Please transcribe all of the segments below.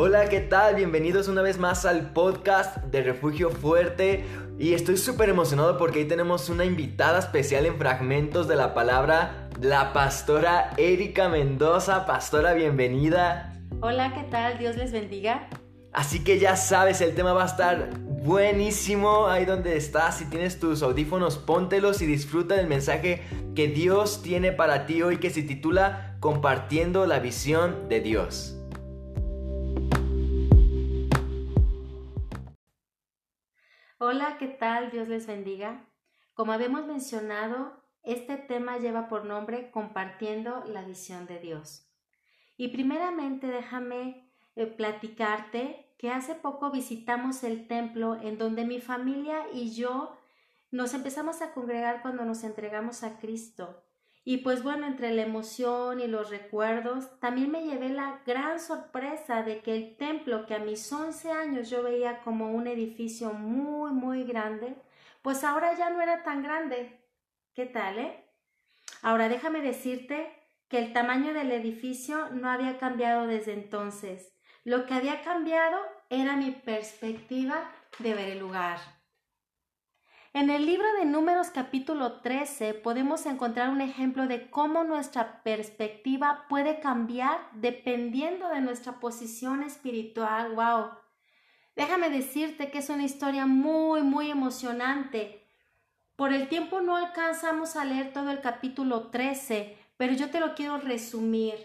Hola, ¿qué tal? Bienvenidos una vez más al podcast de Refugio Fuerte. Y estoy súper emocionado porque hoy tenemos una invitada especial en fragmentos de la palabra, la pastora Erika Mendoza. Pastora, bienvenida. Hola, ¿qué tal? Dios les bendiga. Así que ya sabes, el tema va a estar buenísimo ahí donde estás. Si tienes tus audífonos, póntelos y disfruta del mensaje que Dios tiene para ti hoy que se titula Compartiendo la visión de Dios. Hola, ¿qué tal? Dios les bendiga. Como habíamos mencionado, este tema lleva por nombre Compartiendo la visión de Dios. Y primeramente déjame eh, platicarte que hace poco visitamos el templo en donde mi familia y yo nos empezamos a congregar cuando nos entregamos a Cristo. Y pues bueno, entre la emoción y los recuerdos, también me llevé la gran sorpresa de que el templo que a mis 11 años yo veía como un edificio muy, muy grande, pues ahora ya no era tan grande. ¿Qué tal, eh? Ahora déjame decirte que el tamaño del edificio no había cambiado desde entonces. Lo que había cambiado era mi perspectiva de ver el lugar. En el libro de Números capítulo 13 podemos encontrar un ejemplo de cómo nuestra perspectiva puede cambiar dependiendo de nuestra posición espiritual. ¡Wow! Déjame decirte que es una historia muy, muy emocionante. Por el tiempo no alcanzamos a leer todo el capítulo 13, pero yo te lo quiero resumir.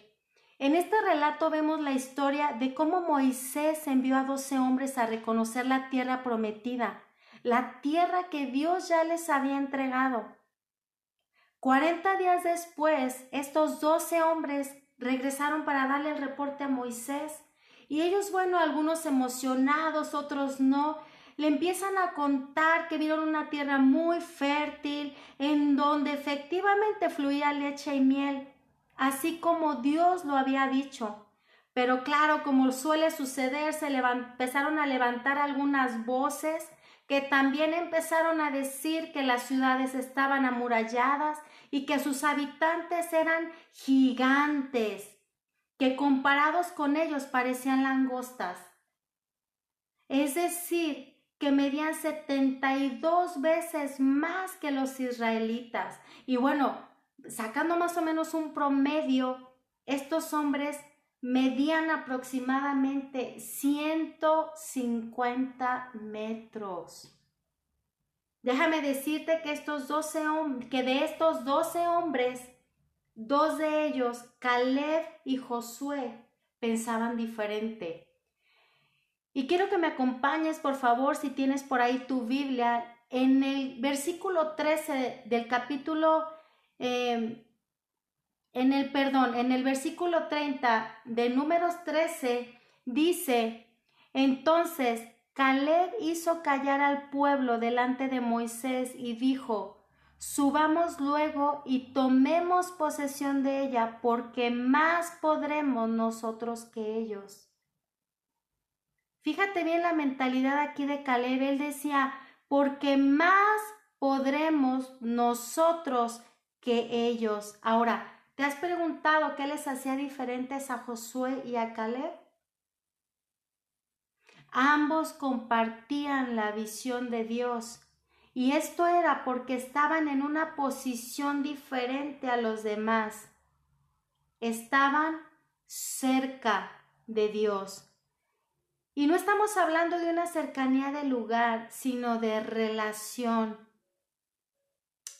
En este relato vemos la historia de cómo Moisés envió a doce hombres a reconocer la tierra prometida, la tierra que Dios ya les había entregado. Cuarenta días después, estos doce hombres regresaron para darle el reporte a Moisés. Y ellos, bueno, algunos emocionados, otros no, le empiezan a contar que vieron una tierra muy fértil, en donde efectivamente fluía leche y miel así como Dios lo había dicho. Pero claro, como suele suceder, se empezaron a levantar algunas voces que también empezaron a decir que las ciudades estaban amuralladas y que sus habitantes eran gigantes, que comparados con ellos parecían langostas. Es decir, que medían 72 veces más que los israelitas. Y bueno, sacando más o menos un promedio, estos hombres medían aproximadamente 150 metros. Déjame decirte que, estos 12 que de estos 12 hombres, dos de ellos, Caleb y Josué, pensaban diferente. Y quiero que me acompañes, por favor, si tienes por ahí tu Biblia, en el versículo 13 del capítulo Em, en el perdón, en el versículo 30 de números 13 dice, entonces Caleb hizo callar al pueblo delante de Moisés y dijo, subamos luego y tomemos posesión de ella, porque más podremos nosotros que ellos. Fíjate bien la mentalidad aquí de Caleb, él decía, porque más podremos nosotros que ellos. Ahora, ¿te has preguntado qué les hacía diferentes a Josué y a Caleb? Ambos compartían la visión de Dios y esto era porque estaban en una posición diferente a los demás. Estaban cerca de Dios. Y no estamos hablando de una cercanía de lugar, sino de relación.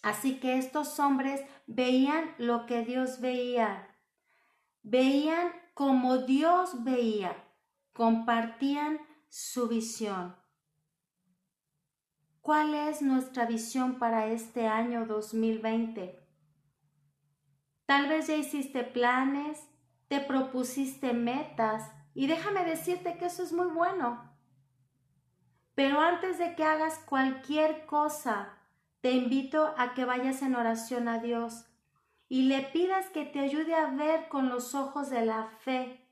Así que estos hombres veían lo que Dios veía, veían como Dios veía, compartían su visión. ¿Cuál es nuestra visión para este año 2020? Tal vez ya hiciste planes, te propusiste metas y déjame decirte que eso es muy bueno. Pero antes de que hagas cualquier cosa, te invito a que vayas en oración a Dios y le pidas que te ayude a ver con los ojos de la fe.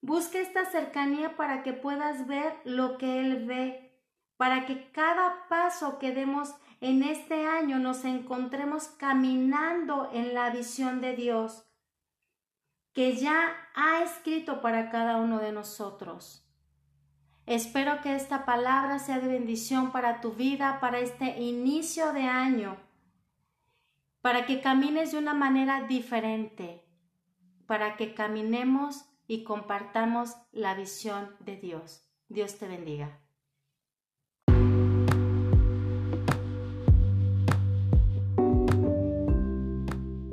Busca esta cercanía para que puedas ver lo que Él ve, para que cada paso que demos en este año nos encontremos caminando en la visión de Dios. que ya ha escrito para cada uno de nosotros. Espero que esta palabra sea de bendición para tu vida, para este inicio de año, para que camines de una manera diferente, para que caminemos y compartamos la visión de Dios. Dios te bendiga.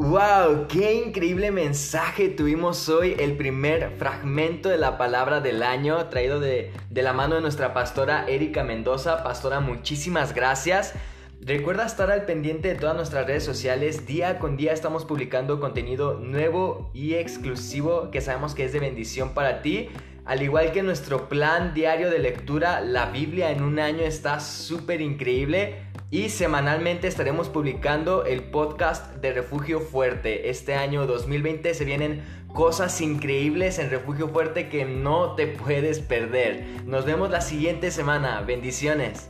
¡Wow! ¡Qué increíble mensaje tuvimos hoy! El primer fragmento de la palabra del año traído de, de la mano de nuestra pastora Erika Mendoza. Pastora, muchísimas gracias. Recuerda estar al pendiente de todas nuestras redes sociales. Día con día estamos publicando contenido nuevo y exclusivo que sabemos que es de bendición para ti. Al igual que nuestro plan diario de lectura, la Biblia en un año está súper increíble. Y semanalmente estaremos publicando el podcast de Refugio Fuerte. Este año 2020 se vienen cosas increíbles en Refugio Fuerte que no te puedes perder. Nos vemos la siguiente semana. Bendiciones.